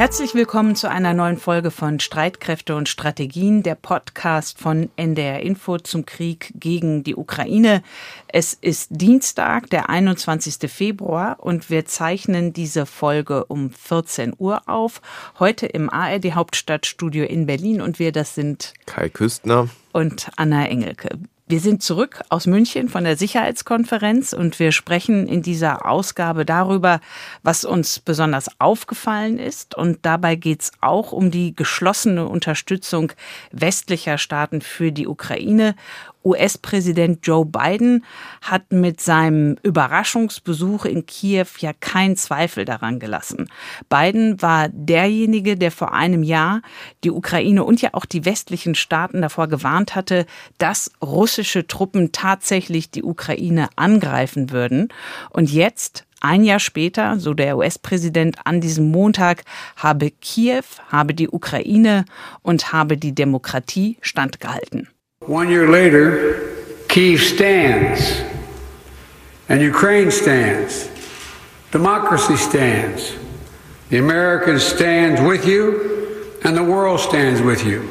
Herzlich willkommen zu einer neuen Folge von Streitkräfte und Strategien, der Podcast von NDR Info zum Krieg gegen die Ukraine. Es ist Dienstag, der 21. Februar und wir zeichnen diese Folge um 14 Uhr auf. Heute im ARD Hauptstadtstudio in Berlin und wir, das sind Kai Küstner und Anna Engelke. Wir sind zurück aus München von der Sicherheitskonferenz und wir sprechen in dieser Ausgabe darüber, was uns besonders aufgefallen ist. Und dabei geht es auch um die geschlossene Unterstützung westlicher Staaten für die Ukraine US-Präsident Joe Biden hat mit seinem Überraschungsbesuch in Kiew ja keinen Zweifel daran gelassen. Biden war derjenige, der vor einem Jahr die Ukraine und ja auch die westlichen Staaten davor gewarnt hatte, dass russische Truppen tatsächlich die Ukraine angreifen würden. Und jetzt ein Jahr später, so der US-Präsident an diesem Montag, habe Kiew, habe die Ukraine und habe die Demokratie standgehalten. One year later, Kiev stands, and Ukraine stands. Democracy stands. The Americans stand with you, and the world stands with you.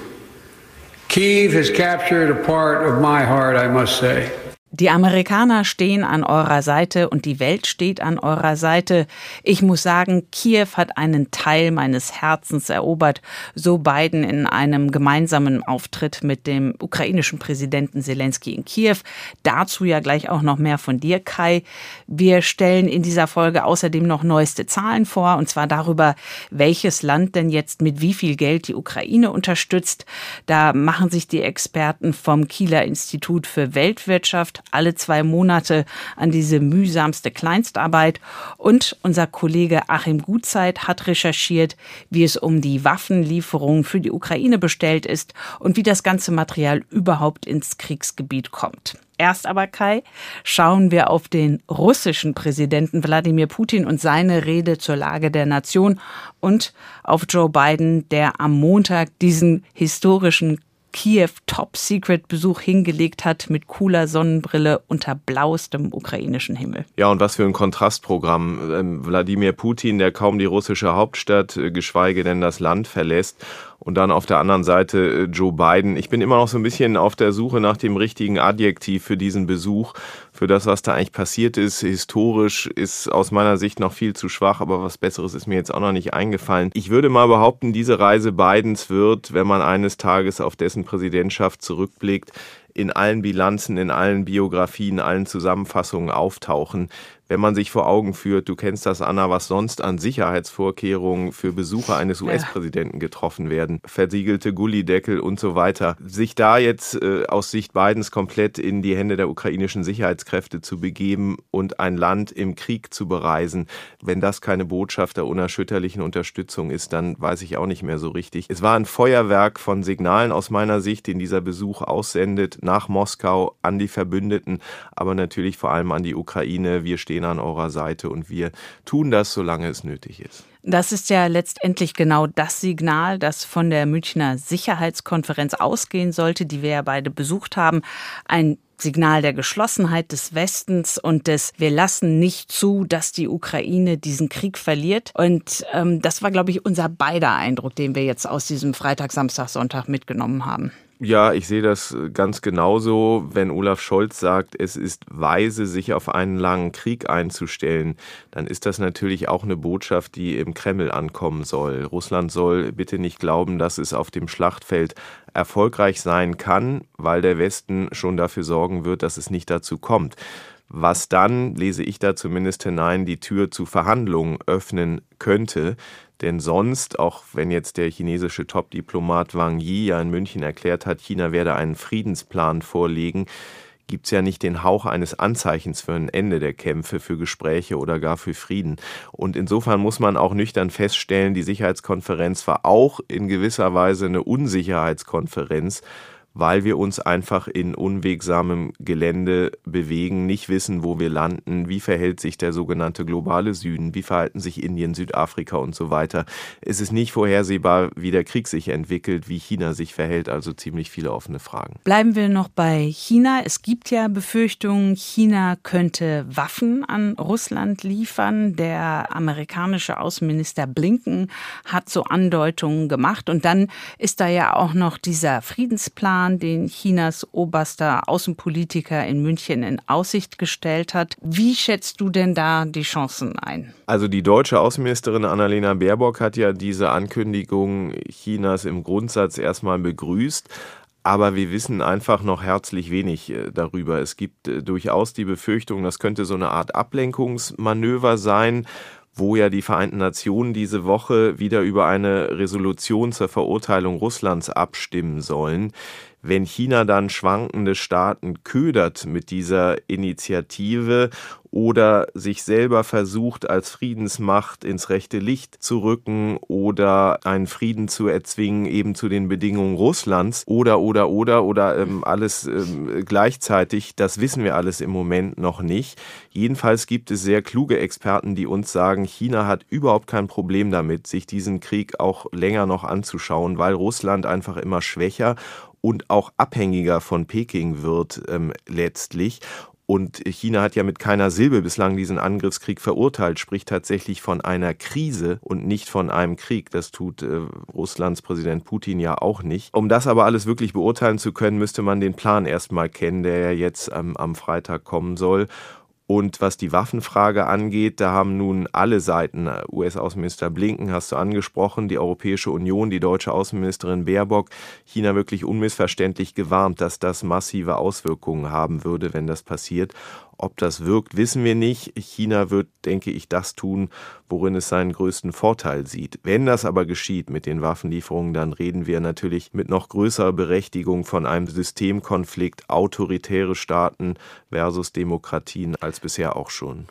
Kiev has captured a part of my heart, I must say. Die Amerikaner stehen an eurer Seite und die Welt steht an eurer Seite. Ich muss sagen, Kiew hat einen Teil meines Herzens erobert, so Biden in einem gemeinsamen Auftritt mit dem ukrainischen Präsidenten Zelensky in Kiew. Dazu ja gleich auch noch mehr von dir, Kai. Wir stellen in dieser Folge außerdem noch neueste Zahlen vor, und zwar darüber, welches Land denn jetzt mit wie viel Geld die Ukraine unterstützt. Da machen sich die Experten vom Kieler Institut für Weltwirtschaft alle zwei Monate an diese mühsamste Kleinstarbeit. Und unser Kollege Achim Gutzeit hat recherchiert, wie es um die Waffenlieferungen für die Ukraine bestellt ist und wie das ganze Material überhaupt ins Kriegsgebiet kommt. Erst aber, Kai, schauen wir auf den russischen Präsidenten Wladimir Putin und seine Rede zur Lage der Nation und auf Joe Biden, der am Montag diesen historischen Kiew Top-Secret-Besuch hingelegt hat mit cooler Sonnenbrille unter blauestem ukrainischen Himmel. Ja, und was für ein Kontrastprogramm. Ähm, Wladimir Putin, der kaum die russische Hauptstadt, äh, geschweige denn das Land verlässt und dann auf der anderen Seite äh, Joe Biden. Ich bin immer noch so ein bisschen auf der Suche nach dem richtigen Adjektiv für diesen Besuch, für das, was da eigentlich passiert ist. Historisch ist aus meiner Sicht noch viel zu schwach, aber was Besseres ist mir jetzt auch noch nicht eingefallen. Ich würde mal behaupten, diese Reise Bidens wird, wenn man eines Tages auf dessen Präsidentschaft zurückblickt, in allen Bilanzen, in allen Biografien, allen Zusammenfassungen auftauchen wenn man sich vor Augen führt, du kennst das, Anna, was sonst an Sicherheitsvorkehrungen für Besucher eines US-Präsidenten getroffen werden, versiegelte Gullideckel und so weiter, sich da jetzt äh, aus Sicht Bidens komplett in die Hände der ukrainischen Sicherheitskräfte zu begeben und ein Land im Krieg zu bereisen, wenn das keine Botschaft der unerschütterlichen Unterstützung ist, dann weiß ich auch nicht mehr so richtig. Es war ein Feuerwerk von Signalen aus meiner Sicht, den dieser Besuch aussendet nach Moskau an die Verbündeten, aber natürlich vor allem an die Ukraine. Wir stehen stehen an eurer Seite und wir tun das, solange es nötig ist. Das ist ja letztendlich genau das Signal, das von der Münchner Sicherheitskonferenz ausgehen sollte, die wir ja beide besucht haben. Ein Signal der Geschlossenheit des Westens und des Wir lassen nicht zu, dass die Ukraine diesen Krieg verliert. Und ähm, das war, glaube ich, unser beider Eindruck, den wir jetzt aus diesem Freitag, Samstag, Sonntag mitgenommen haben. Ja, ich sehe das äh, ganz genauso. Wenn Olaf Scholz sagt, es ist weise, sich auf einen langen Krieg einzustellen, dann ist das natürlich auch eine Botschaft, die im Kreml ankommen soll. Russland soll bitte nicht glauben, dass es auf dem Schlachtfeld erfolgreich sein kann, weil der Westen schon dafür sorgen wird, dass es nicht dazu kommt was dann, lese ich da zumindest hinein, die Tür zu Verhandlungen öffnen könnte. Denn sonst, auch wenn jetzt der chinesische Top-Diplomat Wang Yi ja in München erklärt hat, China werde einen Friedensplan vorlegen, gibt es ja nicht den Hauch eines Anzeichens für ein Ende der Kämpfe, für Gespräche oder gar für Frieden. Und insofern muss man auch nüchtern feststellen, die Sicherheitskonferenz war auch in gewisser Weise eine Unsicherheitskonferenz, weil wir uns einfach in unwegsamem Gelände bewegen, nicht wissen, wo wir landen, wie verhält sich der sogenannte globale Süden, wie verhalten sich Indien, Südafrika und so weiter. Es ist nicht vorhersehbar, wie der Krieg sich entwickelt, wie China sich verhält, also ziemlich viele offene Fragen. Bleiben wir noch bei China. Es gibt ja Befürchtungen, China könnte Waffen an Russland liefern. Der amerikanische Außenminister Blinken hat so Andeutungen gemacht. Und dann ist da ja auch noch dieser Friedensplan, den Chinas oberster Außenpolitiker in München in Aussicht gestellt hat. Wie schätzt du denn da die Chancen ein? Also die deutsche Außenministerin Annalena Baerbock hat ja diese Ankündigung Chinas im Grundsatz erstmal begrüßt. Aber wir wissen einfach noch herzlich wenig äh, darüber. Es gibt äh, durchaus die Befürchtung, das könnte so eine Art Ablenkungsmanöver sein, wo ja die Vereinten Nationen diese Woche wieder über eine Resolution zur Verurteilung Russlands abstimmen sollen. Wenn China dann schwankende Staaten ködert mit dieser Initiative oder sich selber versucht, als Friedensmacht ins rechte Licht zu rücken oder einen Frieden zu erzwingen, eben zu den Bedingungen Russlands oder, oder, oder, oder ähm, alles ähm, gleichzeitig, das wissen wir alles im Moment noch nicht. Jedenfalls gibt es sehr kluge Experten, die uns sagen, China hat überhaupt kein Problem damit, sich diesen Krieg auch länger noch anzuschauen, weil Russland einfach immer schwächer und auch abhängiger von Peking wird ähm, letztlich. Und China hat ja mit keiner Silbe bislang diesen Angriffskrieg verurteilt, spricht tatsächlich von einer Krise und nicht von einem Krieg. Das tut äh, Russlands Präsident Putin ja auch nicht. Um das aber alles wirklich beurteilen zu können, müsste man den Plan erstmal kennen, der ja jetzt ähm, am Freitag kommen soll. Und was die Waffenfrage angeht, da haben nun alle Seiten, äh, US-Außenminister Blinken hast du angesprochen, die Europäische Union, die deutsche Außenministerin Baerbock, China wirklich unmissverständlich gewarnt, dass das massive Auswirkungen haben würde, wenn das passiert. Ob das wirkt, wissen wir nicht. China wird, denke ich, das tun, worin es seinen größten Vorteil sieht. Wenn das aber geschieht mit den Waffenlieferungen, dann reden wir natürlich mit noch größerer Berechtigung von einem Systemkonflikt autoritäre Staaten versus Demokratien als bisher auch schon.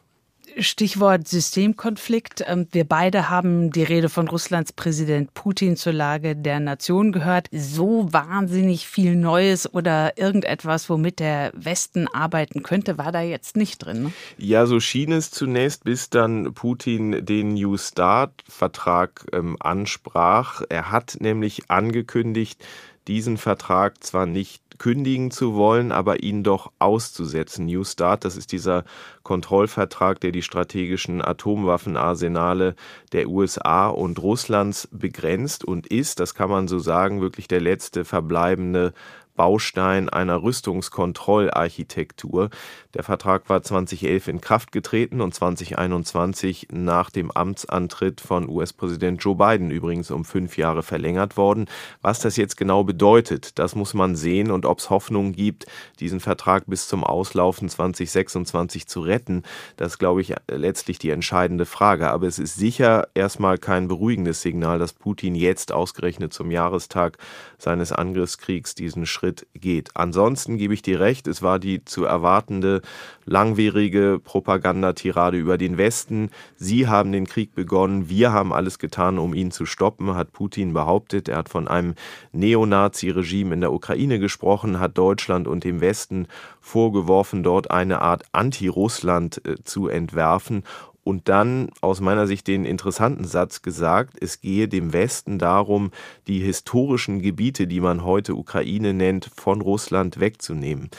Stichwort Systemkonflikt. Ähm, wir beide haben die Rede von Russlands Präsident Putin zur Lage der Nation gehört. So wahnsinnig viel Neues oder irgendetwas, womit der Westen arbeiten könnte, war da jetzt nicht drin. Ne? Ja, so schien es zunächst, bis dann Putin den New Start-Vertrag ähm, ansprach. Er hat nämlich angekündigt, diesen Vertrag zwar nicht kündigen zu wollen, aber ihn doch auszusetzen. New Start, das ist dieser Kontrollvertrag, der die strategischen Atomwaffenarsenale der USA und Russlands begrenzt und ist, das kann man so sagen, wirklich der letzte verbleibende Baustein einer Rüstungskontrollarchitektur. Der Vertrag war 2011 in Kraft getreten und 2021 nach dem Amtsantritt von US-Präsident Joe Biden übrigens um fünf Jahre verlängert worden. Was das jetzt genau bedeutet, das muss man sehen und ob es Hoffnung gibt, diesen Vertrag bis zum Auslaufen 2026 zu retten, das glaube ich letztlich die entscheidende Frage. Aber es ist sicher erstmal kein beruhigendes Signal, dass Putin jetzt ausgerechnet zum Jahrestag seines Angriffskriegs diesen Schritt geht. Ansonsten gebe ich dir recht, es war die zu erwartende langwierige Propagandatirade über den Westen. Sie haben den Krieg begonnen, wir haben alles getan, um ihn zu stoppen, hat Putin behauptet. Er hat von einem Neonazi-Regime in der Ukraine gesprochen, hat Deutschland und dem Westen vorgeworfen, dort eine Art Anti-Russland äh, zu entwerfen und dann aus meiner Sicht den interessanten Satz gesagt, es gehe dem Westen darum, die historischen Gebiete, die man heute Ukraine nennt, von Russland wegzunehmen.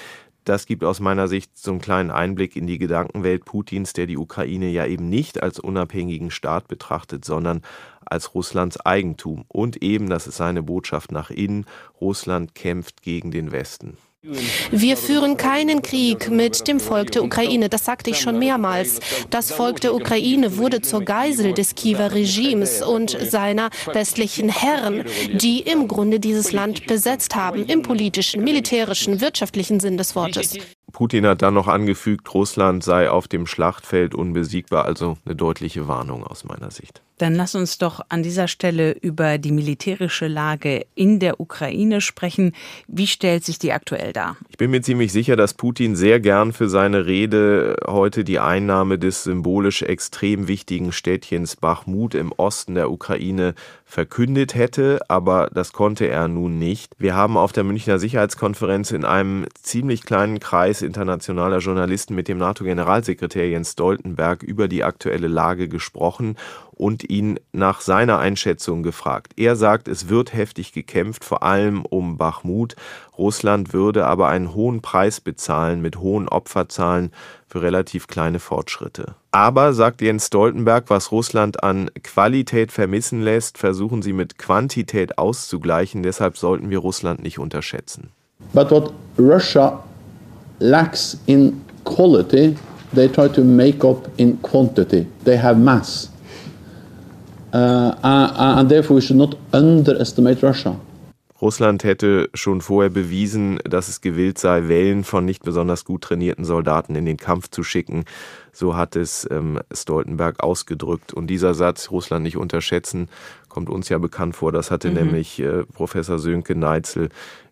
Das gibt aus meiner Sicht so einen kleinen Einblick in die Gedankenwelt Putins, der die Ukraine ja eben nicht als unabhängigen Staat betrachtet, sondern als Russlands Eigentum. Und eben, das ist seine Botschaft nach innen, Russland kämpft gegen den Westen. Wir führen keinen Krieg mit dem Volk der Ukraine. Das sagte ich schon mehrmals. Das Volk der Ukraine wurde zur Geisel des Kiewer Regimes und seiner westlichen Herren, die im Grunde dieses Land besetzt haben, im politischen, militärischen, wirtschaftlichen Sinn des Wortes. Putin hat dann noch angefügt, Russland sei auf dem Schlachtfeld unbesiegbar, also eine deutliche Warnung aus meiner Sicht. Dann lass uns doch an dieser Stelle über die militärische Lage in der Ukraine sprechen. Wie stellt sich die aktuell dar? Ich bin mir ziemlich sicher, dass Putin sehr gern für seine Rede heute die Einnahme des symbolisch extrem wichtigen Städtchens Bachmut im Osten der Ukraine verkündet hätte, aber das konnte er nun nicht. Wir haben auf der Münchner Sicherheitskonferenz in einem ziemlich kleinen Kreis internationaler Journalisten mit dem NATO-Generalsekretär Jens Stoltenberg über die aktuelle Lage gesprochen und ihn nach seiner Einschätzung gefragt. Er sagt, es wird heftig gekämpft, vor allem um Bachmut. Russland würde aber einen hohen Preis bezahlen mit hohen Opferzahlen für relativ kleine Fortschritte. Aber, sagt Jens Stoltenberg, was Russland an Qualität vermissen lässt, versuchen sie mit Quantität auszugleichen. Deshalb sollten wir Russland nicht unterschätzen. But what Russia lacks in quality, they try to make up in quantity. They have mass. Uh, uh, and therefore we should not underestimate Russia. Russland hätte schon vorher bewiesen, dass es gewillt sei, Wellen von nicht besonders gut trainierten Soldaten in den Kampf zu schicken. So hat es ähm, Stoltenberg ausgedrückt. Und dieser Satz, Russland nicht unterschätzen, kommt uns ja bekannt vor. Das hatte mhm. nämlich äh, Professor Sönke Neitzel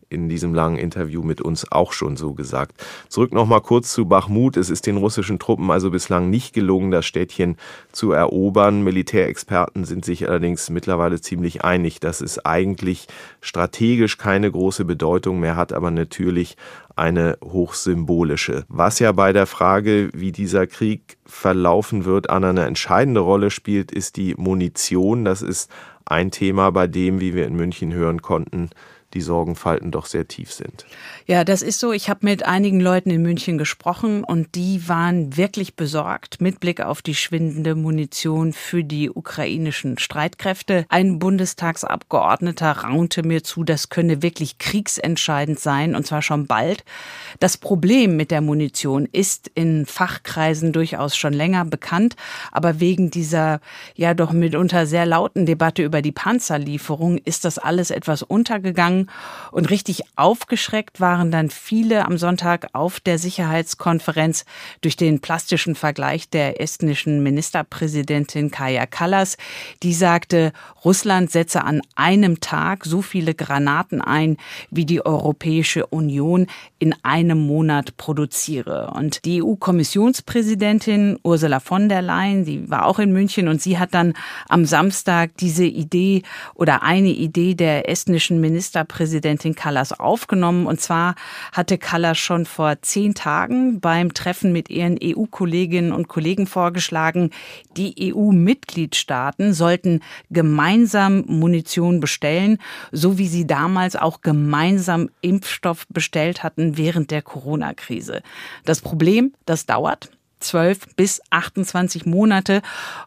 in diesem langen Interview mit uns auch schon so gesagt. Zurück nochmal kurz zu Bachmut. Es ist den russischen Truppen also bislang nicht gelungen, das Städtchen zu erobern. Militärexperten sind sich allerdings mittlerweile ziemlich einig, dass es eigentlich strategisch keine große Bedeutung mehr hat, aber natürlich eine hochsymbolische. Was ja bei der Frage, wie dieser Krieg verlaufen wird, an eine entscheidende Rolle spielt, ist die Munition. Das ist ein Thema, bei dem, wie wir in München hören konnten, die Sorgenfalten doch sehr tief sind. Ja, das ist so. Ich habe mit einigen Leuten in München gesprochen und die waren wirklich besorgt mit Blick auf die schwindende Munition für die ukrainischen Streitkräfte. Ein Bundestagsabgeordneter raunte mir zu, das könne wirklich kriegsentscheidend sein und zwar schon bald. Das Problem mit der Munition ist in Fachkreisen durchaus schon länger bekannt, aber wegen dieser ja doch mitunter sehr lauten Debatte über die Panzerlieferung ist das alles etwas untergegangen gegangen und richtig aufgeschreckt waren dann viele am Sonntag auf der Sicherheitskonferenz durch den plastischen Vergleich der estnischen Ministerpräsidentin Kaja Kallas. Die sagte, Russland setze an einem Tag so viele Granaten ein, wie die Europäische Union in einem Monat produziere. Und die EU-Kommissionspräsidentin Ursula von der Leyen, die war auch in München und sie hat dann am Samstag diese Idee oder eine Idee der estnischen Ministerpräsidentin Kallas aufgenommen. Und zwar hatte Kallas schon vor zehn Tagen beim Treffen mit ihren EU-Kolleginnen und Kollegen vorgeschlagen, die EU-Mitgliedstaaten sollten gemeinsam Munition bestellen, so wie sie damals auch gemeinsam Impfstoff bestellt hatten während der Corona-Krise. Das Problem, das dauert. 12 bis 28 Monate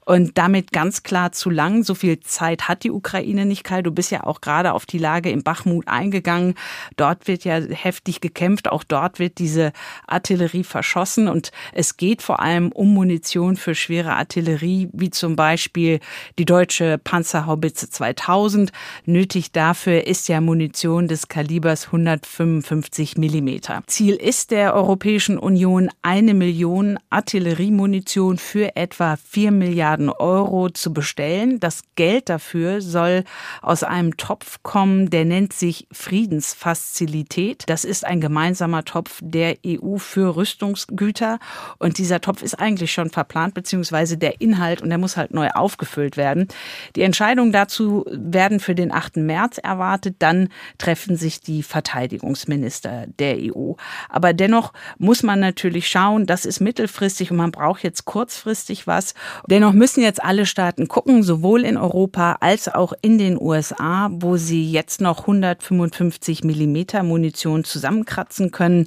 und damit ganz klar zu lang. So viel Zeit hat die Ukraine nicht, Kai. Du bist ja auch gerade auf die Lage in Bachmut eingegangen. Dort wird ja heftig gekämpft. Auch dort wird diese Artillerie verschossen und es geht vor allem um Munition für schwere Artillerie, wie zum Beispiel die deutsche Panzerhaubitze 2000. Nötig dafür ist ja Munition des Kalibers 155 Millimeter. Ziel ist der Europäischen Union eine Million Artilleriemunition für etwa 4 Milliarden Euro zu bestellen. Das Geld dafür soll aus einem Topf kommen, der nennt sich Friedensfazilität. Das ist ein gemeinsamer Topf der EU für Rüstungsgüter. Und dieser Topf ist eigentlich schon verplant, beziehungsweise der Inhalt, und der muss halt neu aufgefüllt werden. Die Entscheidungen dazu werden für den 8. März erwartet. Dann treffen sich die Verteidigungsminister der EU. Aber dennoch muss man natürlich schauen, das ist mittelfristig mittelfristig und man braucht jetzt kurzfristig was. Dennoch müssen jetzt alle Staaten gucken, sowohl in Europa als auch in den USA, wo sie jetzt noch 155 Millimeter Munition zusammenkratzen können.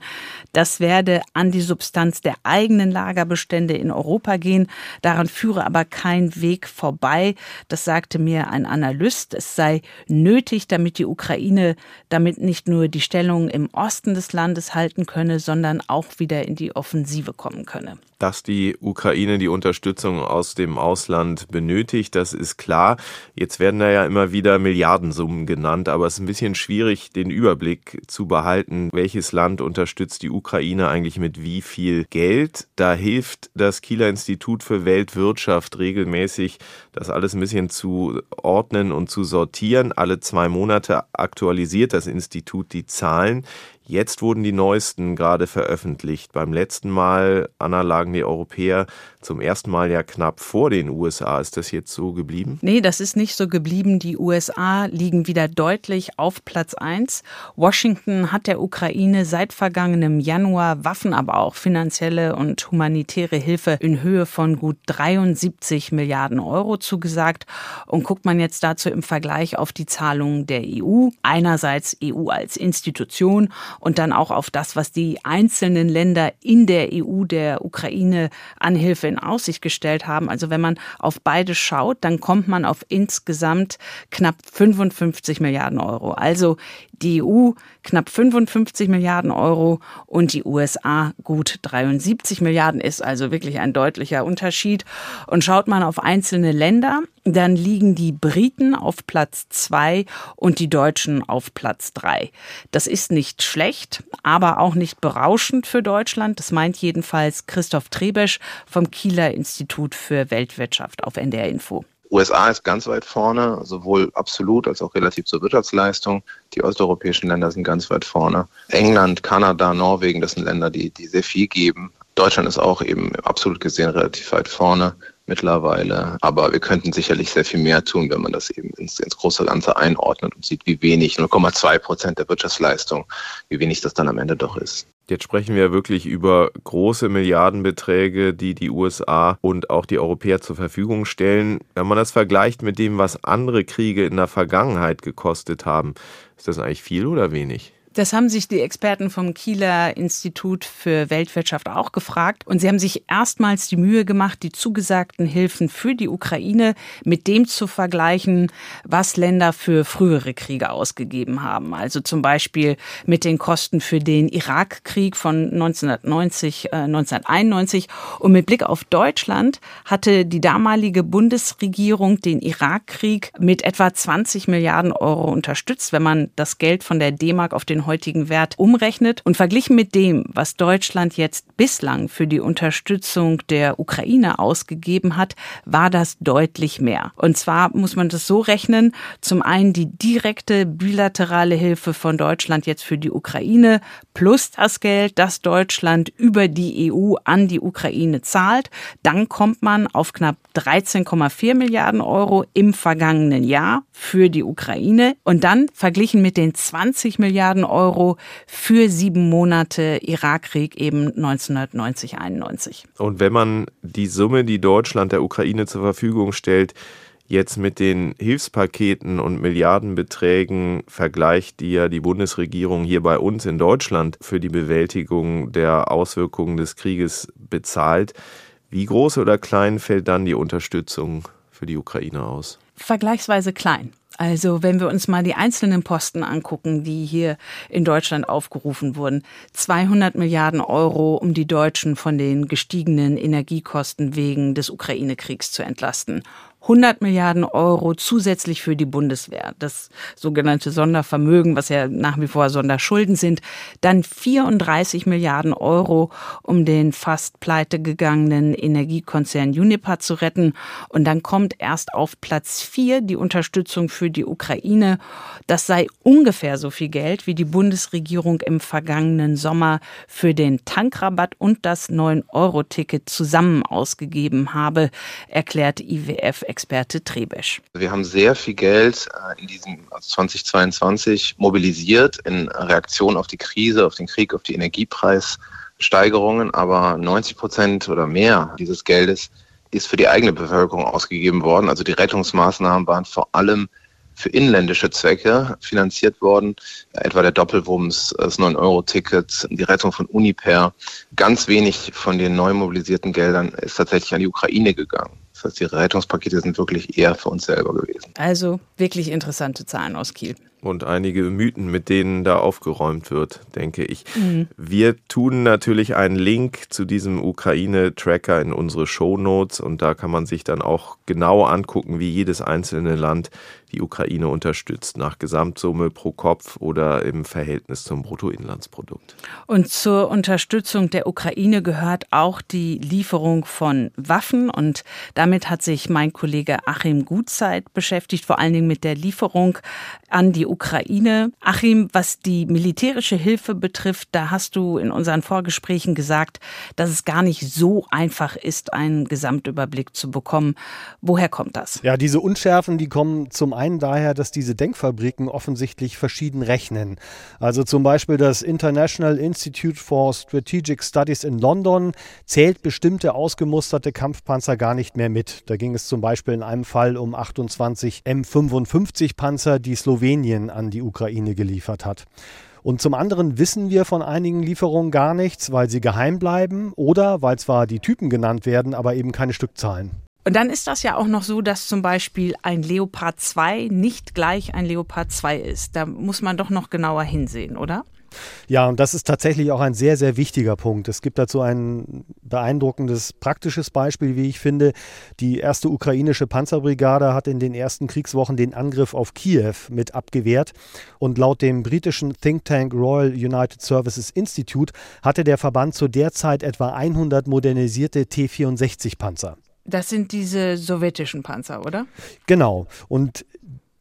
Das werde an die Substanz der eigenen Lagerbestände in Europa gehen. Daran führe aber kein Weg vorbei. Das sagte mir ein Analyst. Es sei nötig, damit die Ukraine damit nicht nur die Stellung im Osten des Landes halten könne, sondern auch wieder in die Offensive kommen könne. Dass die Ukraine die Unterstützung aus dem Ausland benötigt, das ist klar. Jetzt werden da ja immer wieder Milliardensummen genannt, aber es ist ein bisschen schwierig, den Überblick zu behalten, welches Land unterstützt die Ukraine eigentlich mit wie viel Geld. Da hilft das Kieler Institut für Weltwirtschaft regelmäßig, das alles ein bisschen zu ordnen und zu sortieren. Alle zwei Monate aktualisiert das Institut die Zahlen. Jetzt wurden die neuesten gerade veröffentlicht. Beim letzten Mal, Anna, lagen die Europäer zum ersten Mal ja knapp vor den USA. Ist das jetzt so geblieben? Nee, das ist nicht so geblieben. Die USA liegen wieder deutlich auf Platz 1. Washington hat der Ukraine seit vergangenem Januar Waffen, aber auch finanzielle und humanitäre Hilfe in Höhe von gut 73 Milliarden Euro zugesagt. Und guckt man jetzt dazu im Vergleich auf die Zahlungen der EU, einerseits EU als Institution und dann auch auf das, was die einzelnen Länder in der EU der Ukraine an Hilfe in Aussicht gestellt haben. Also wenn man auf beide schaut, dann kommt man auf insgesamt knapp 55 Milliarden Euro. Also die EU knapp 55 Milliarden Euro und die USA gut 73 Milliarden ist also wirklich ein deutlicher Unterschied. Und schaut man auf einzelne Länder, dann liegen die Briten auf Platz zwei und die Deutschen auf Platz drei. Das ist nicht schlecht, aber auch nicht berauschend für Deutschland. Das meint jedenfalls Christoph Trebesch vom Kieler Institut für Weltwirtschaft auf NDR Info. USA ist ganz weit vorne, sowohl absolut als auch relativ zur Wirtschaftsleistung. Die osteuropäischen Länder sind ganz weit vorne. England, Kanada, Norwegen, das sind Länder, die, die sehr viel geben. Deutschland ist auch eben absolut gesehen relativ weit vorne mittlerweile. Aber wir könnten sicherlich sehr viel mehr tun, wenn man das eben ins, ins große Ganze einordnet und sieht, wie wenig, 0,2 Prozent der Wirtschaftsleistung, wie wenig das dann am Ende doch ist. Jetzt sprechen wir wirklich über große Milliardenbeträge, die die USA und auch die Europäer zur Verfügung stellen. Wenn man das vergleicht mit dem, was andere Kriege in der Vergangenheit gekostet haben, ist das eigentlich viel oder wenig? Das haben sich die Experten vom Kieler Institut für Weltwirtschaft auch gefragt. Und sie haben sich erstmals die Mühe gemacht, die zugesagten Hilfen für die Ukraine mit dem zu vergleichen, was Länder für frühere Kriege ausgegeben haben. Also zum Beispiel mit den Kosten für den Irakkrieg von 1990, äh, 1991. Und mit Blick auf Deutschland hatte die damalige Bundesregierung den Irakkrieg mit etwa 20 Milliarden Euro unterstützt, wenn man das Geld von der D-Mark auf den heutigen Wert umrechnet. Und verglichen mit dem, was Deutschland jetzt bislang für die Unterstützung der Ukraine ausgegeben hat, war das deutlich mehr. Und zwar muss man das so rechnen, zum einen die direkte bilaterale Hilfe von Deutschland jetzt für die Ukraine plus das Geld, das Deutschland über die EU an die Ukraine zahlt. Dann kommt man auf knapp 13,4 Milliarden Euro im vergangenen Jahr für die Ukraine. Und dann verglichen mit den 20 Milliarden Euro für sieben Monate Irakkrieg eben 1990, 91. Und wenn man die Summe, die Deutschland der Ukraine zur Verfügung stellt, jetzt mit den Hilfspaketen und Milliardenbeträgen vergleicht, die ja die Bundesregierung hier bei uns in Deutschland für die Bewältigung der Auswirkungen des Krieges bezahlt, wie groß oder klein fällt dann die Unterstützung für die Ukraine aus? Vergleichsweise klein. Also wenn wir uns mal die einzelnen Posten angucken, die hier in Deutschland aufgerufen wurden. 200 Milliarden Euro, um die Deutschen von den gestiegenen Energiekosten wegen des Ukraine-Kriegs zu entlasten. 100 Milliarden Euro zusätzlich für die Bundeswehr, das sogenannte Sondervermögen, was ja nach wie vor Sonderschulden sind, dann 34 Milliarden Euro, um den fast pleite gegangenen Energiekonzern Uniper zu retten. Und dann kommt erst auf Platz vier die Unterstützung für die Ukraine. Das sei ungefähr so viel Geld, wie die Bundesregierung im vergangenen Sommer für den Tankrabatt und das 9-Euro-Ticket zusammen ausgegeben habe, erklärt IWF Experte Trebesch. Wir haben sehr viel Geld äh, in diesem 2022 mobilisiert in Reaktion auf die Krise, auf den Krieg, auf die Energiepreissteigerungen, aber 90 Prozent oder mehr dieses Geldes ist für die eigene Bevölkerung ausgegeben worden. Also die Rettungsmaßnahmen waren vor allem für inländische Zwecke finanziert worden, etwa der Doppelwumms, das 9-Euro-Ticket, die Rettung von Uniper. Ganz wenig von den neu mobilisierten Geldern ist tatsächlich an die Ukraine gegangen. Heißt, die Rettungspakete sind wirklich eher für uns selber gewesen. Also wirklich interessante Zahlen aus Kiel. Und einige Mythen, mit denen da aufgeräumt wird, denke ich. Mhm. Wir tun natürlich einen Link zu diesem Ukraine-Tracker in unsere Shownotes und da kann man sich dann auch genau angucken, wie jedes einzelne Land die Ukraine unterstützt, nach Gesamtsumme pro Kopf oder im Verhältnis zum Bruttoinlandsprodukt. Und zur Unterstützung der Ukraine gehört auch die Lieferung von Waffen. Und damit hat sich mein Kollege Achim Gutzeit beschäftigt, vor allen Dingen mit der Lieferung an die Ukraine. Achim, was die militärische Hilfe betrifft, da hast du in unseren Vorgesprächen gesagt, dass es gar nicht so einfach ist, einen Gesamtüberblick zu bekommen. Woher kommt das? Ja, diese Unschärfen, die kommen zum einen daher, dass diese Denkfabriken offensichtlich verschieden rechnen. Also zum Beispiel das International Institute for Strategic Studies in London zählt bestimmte ausgemusterte Kampfpanzer gar nicht mehr mit. Da ging es zum Beispiel in einem Fall um 28 M55 Panzer, die Slowenien Slowenien an die Ukraine geliefert hat. Und zum anderen wissen wir von einigen Lieferungen gar nichts, weil sie geheim bleiben oder weil zwar die Typen genannt werden, aber eben keine Stückzahlen. Und dann ist das ja auch noch so, dass zum Beispiel ein Leopard 2 nicht gleich ein Leopard 2 ist. Da muss man doch noch genauer hinsehen, oder? Ja, und das ist tatsächlich auch ein sehr, sehr wichtiger Punkt. Es gibt dazu ein beeindruckendes praktisches Beispiel, wie ich finde. Die erste ukrainische Panzerbrigade hat in den ersten Kriegswochen den Angriff auf Kiew mit abgewehrt. Und laut dem britischen Think Tank Royal United Services Institute hatte der Verband zu der Zeit etwa 100 modernisierte T-64 Panzer. Das sind diese sowjetischen Panzer, oder? Genau. Und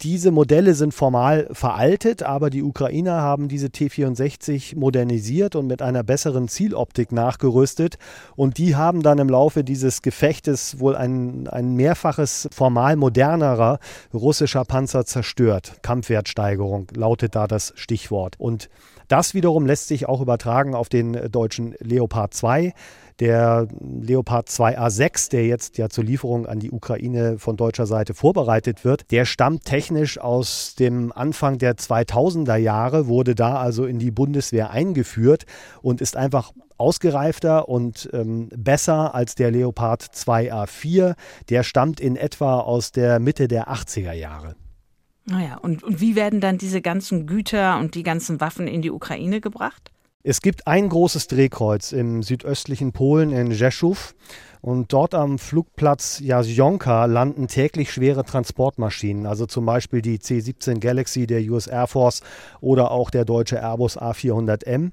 diese Modelle sind formal veraltet, aber die Ukrainer haben diese T-64 modernisiert und mit einer besseren Zieloptik nachgerüstet. Und die haben dann im Laufe dieses Gefechtes wohl ein, ein mehrfaches, formal modernerer russischer Panzer zerstört. Kampfwertsteigerung lautet da das Stichwort. Und das wiederum lässt sich auch übertragen auf den deutschen Leopard 2. Der Leopard 2A6, der jetzt ja zur Lieferung an die Ukraine von deutscher Seite vorbereitet wird, der stammt technisch aus dem Anfang der 2000er Jahre, wurde da also in die Bundeswehr eingeführt und ist einfach ausgereifter und ähm, besser als der Leopard 2A4. Der stammt in etwa aus der Mitte der 80er Jahre. Naja, und, und wie werden dann diese ganzen Güter und die ganzen Waffen in die Ukraine gebracht? Es gibt ein großes Drehkreuz im südöstlichen Polen in Rzeszów und dort am Flugplatz Jasionka landen täglich schwere Transportmaschinen, also zum Beispiel die C-17 Galaxy der US Air Force oder auch der deutsche Airbus A400M.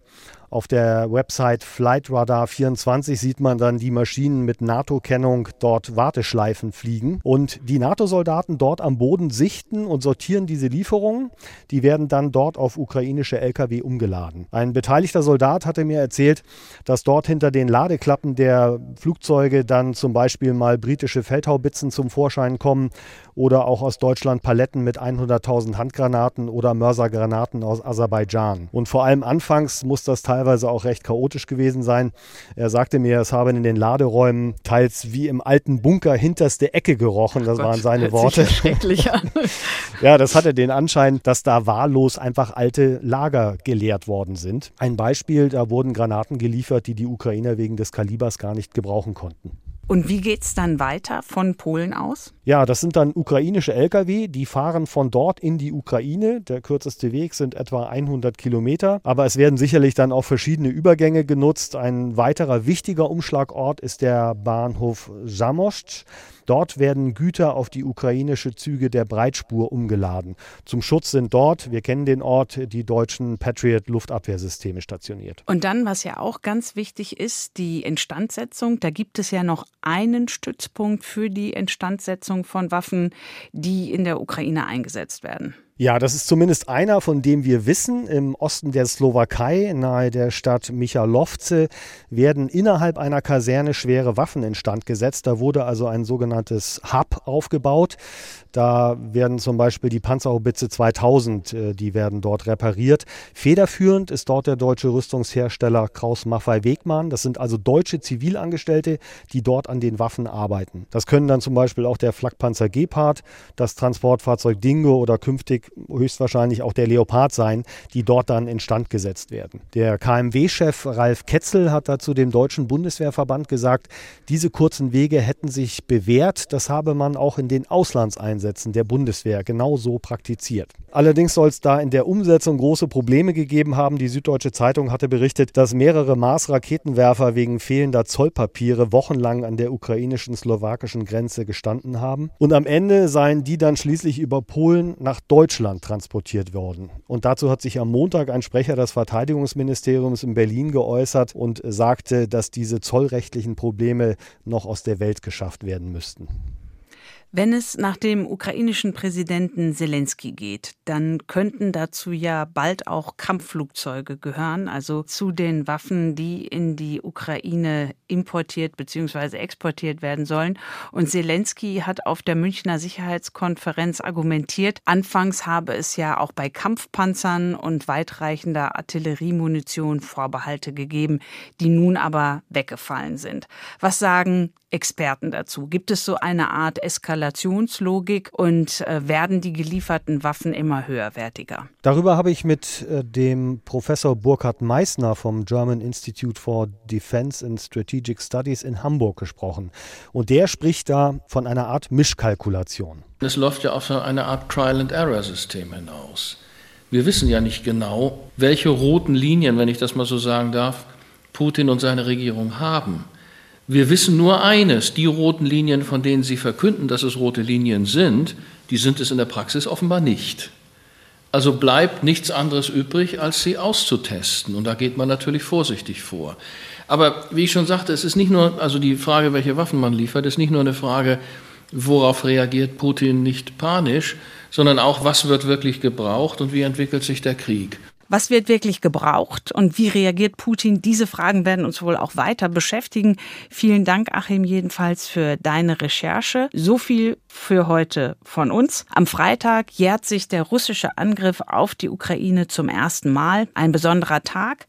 Auf der Website Flightradar24 sieht man dann die Maschinen mit NATO-Kennung dort Warteschleifen fliegen. Und die NATO-Soldaten dort am Boden sichten und sortieren diese Lieferungen. Die werden dann dort auf ukrainische Lkw umgeladen. Ein beteiligter Soldat hatte mir erzählt, dass dort hinter den Ladeklappen der Flugzeuge dann zum Beispiel mal britische Feldhaubitzen zum Vorschein kommen oder auch aus Deutschland Paletten mit 100.000 Handgranaten oder Mörsergranaten aus Aserbaidschan. Und vor allem anfangs muss das teilweise auch recht chaotisch gewesen sein. Er sagte mir, es habe in den Laderäumen teils wie im alten Bunker hinterste Ecke gerochen. Das Gott, waren seine Worte. Schrecklich an. ja, das hatte den Anschein, dass da wahllos einfach alte Lager geleert worden sind. Ein Beispiel, da wurden Granaten geliefert, die die Ukrainer wegen des Kalibers gar nicht gebrauchen konnten. Und wie geht es dann weiter von Polen aus? Ja, das sind dann ukrainische Lkw, die fahren von dort in die Ukraine. Der kürzeste Weg sind etwa 100 Kilometer, aber es werden sicherlich dann auch verschiedene Übergänge genutzt. Ein weiterer wichtiger Umschlagort ist der Bahnhof Zamość. Dort werden Güter auf die ukrainische Züge der Breitspur umgeladen. Zum Schutz sind dort, wir kennen den Ort, die deutschen Patriot-Luftabwehrsysteme stationiert. Und dann, was ja auch ganz wichtig ist, die Instandsetzung. Da gibt es ja noch einen Stützpunkt für die Instandsetzung von Waffen, die in der Ukraine eingesetzt werden. Ja, das ist zumindest einer, von dem wir wissen. Im Osten der Slowakei, nahe der Stadt Michalovce, werden innerhalb einer Kaserne schwere Waffen instand gesetzt. Da wurde also ein sogenanntes Hub aufgebaut. Da werden zum Beispiel die Panzerhaubitze 2000, äh, die werden dort repariert. Federführend ist dort der deutsche Rüstungshersteller Kraus Maffei Wegmann. Das sind also deutsche Zivilangestellte, die dort an den Waffen arbeiten. Das können dann zum Beispiel auch der Flakpanzer Gepard, das Transportfahrzeug Dingo oder künftig höchstwahrscheinlich auch der Leopard sein, die dort dann instand gesetzt werden. Der KMW-Chef Ralf Ketzel hat dazu dem Deutschen Bundeswehrverband gesagt, diese kurzen Wege hätten sich bewährt. Das habe man auch in den Auslandseinsätzen der Bundeswehr genauso praktiziert. Allerdings soll es da in der Umsetzung große Probleme gegeben haben. Die Süddeutsche Zeitung hatte berichtet, dass mehrere Mars-Raketenwerfer wegen fehlender Zollpapiere wochenlang an der ukrainischen-slowakischen Grenze gestanden haben. Und am Ende seien die dann schließlich über Polen nach Deutschland transportiert worden. Und dazu hat sich am Montag ein Sprecher des Verteidigungsministeriums in Berlin geäußert und sagte, dass diese zollrechtlichen Probleme noch aus der Welt geschafft werden müssten. Wenn es nach dem ukrainischen Präsidenten Zelensky geht, dann könnten dazu ja bald auch Kampfflugzeuge gehören, also zu den Waffen, die in die Ukraine importiert bzw. exportiert werden sollen. Und Zelensky hat auf der Münchner Sicherheitskonferenz argumentiert, anfangs habe es ja auch bei Kampfpanzern und weitreichender Artilleriemunition Vorbehalte gegeben, die nun aber weggefallen sind. Was sagen Experten dazu? Gibt es so eine Art Eskalationslogik und äh, werden die gelieferten Waffen immer höherwertiger? Darüber habe ich mit äh, dem Professor Burkhard Meissner vom German Institute for Defense and Strategic Studies in Hamburg gesprochen. Und der spricht da von einer Art Mischkalkulation. Es läuft ja auf eine Art Trial-and-Error-System hinaus. Wir wissen ja nicht genau, welche roten Linien, wenn ich das mal so sagen darf, Putin und seine Regierung haben. Wir wissen nur eines, die roten Linien, von denen Sie verkünden, dass es rote Linien sind, die sind es in der Praxis offenbar nicht. Also bleibt nichts anderes übrig, als sie auszutesten. Und da geht man natürlich vorsichtig vor. Aber wie ich schon sagte, es ist nicht nur, also die Frage, welche Waffen man liefert, ist nicht nur eine Frage, worauf reagiert Putin nicht panisch, sondern auch, was wird wirklich gebraucht und wie entwickelt sich der Krieg. Was wird wirklich gebraucht und wie reagiert Putin? Diese Fragen werden uns wohl auch weiter beschäftigen. Vielen Dank, Achim, jedenfalls für deine Recherche. So viel für heute von uns. Am Freitag jährt sich der russische Angriff auf die Ukraine zum ersten Mal. Ein besonderer Tag,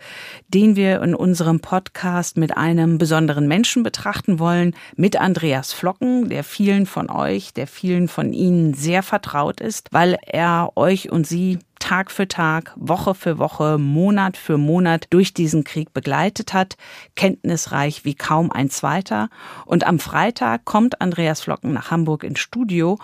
den wir in unserem Podcast mit einem besonderen Menschen betrachten wollen, mit Andreas Flocken, der vielen von euch, der vielen von Ihnen sehr vertraut ist, weil er euch und sie Tag für Tag, Woche für Woche, Monat für Monat durch diesen Krieg begleitet hat, kenntnisreich wie kaum ein zweiter. Und am Freitag kommt Andreas Flocken nach Hamburg ins Studio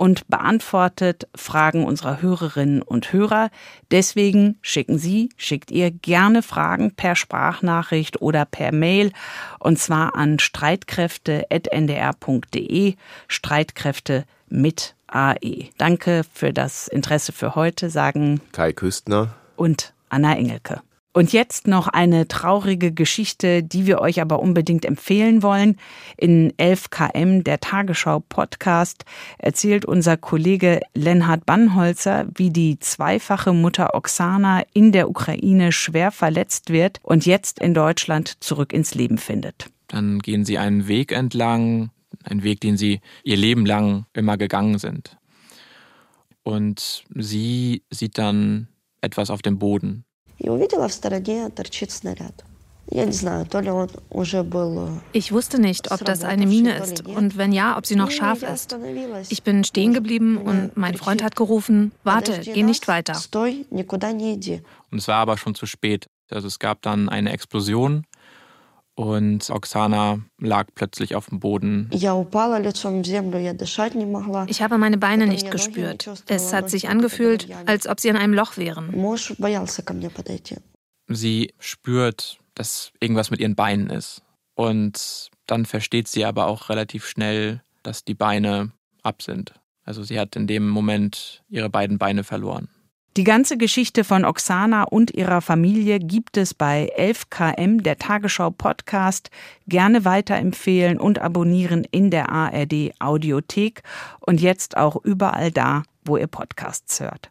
und beantwortet Fragen unserer Hörerinnen und Hörer. Deswegen schicken Sie, schickt ihr gerne Fragen per Sprachnachricht oder per Mail und zwar an streitkräfte.ndr.de, Streitkräfte mit AE. Danke für das Interesse für heute, sagen Kai Küstner und Anna Engelke. Und jetzt noch eine traurige Geschichte, die wir euch aber unbedingt empfehlen wollen. In 11KM, der Tagesschau-Podcast, erzählt unser Kollege Lenhard Bannholzer, wie die zweifache Mutter Oksana in der Ukraine schwer verletzt wird und jetzt in Deutschland zurück ins Leben findet. Dann gehen sie einen Weg entlang, ein Weg, den sie ihr Leben lang immer gegangen sind. Und sie sieht dann etwas auf dem Boden. Ich wusste nicht, ob das eine Mine ist. und wenn ja, ob sie noch scharf ist. Ich bin stehen geblieben und mein Freund hat gerufen, warte, geh nicht weiter. Und es war aber schon zu spät. Also es gab dann eine Explosion und Oksana lag plötzlich auf dem Boden. Ich habe meine Beine nicht gespürt. Es hat sich angefühlt, als ob sie in einem Loch wären. Sie spürt, dass irgendwas mit ihren Beinen ist. Und dann versteht sie aber auch relativ schnell, dass die Beine ab sind. Also sie hat in dem Moment ihre beiden Beine verloren. Die ganze Geschichte von Oksana und ihrer Familie gibt es bei 11KM, der Tagesschau Podcast. Gerne weiterempfehlen und abonnieren in der ARD Audiothek und jetzt auch überall da, wo ihr Podcasts hört.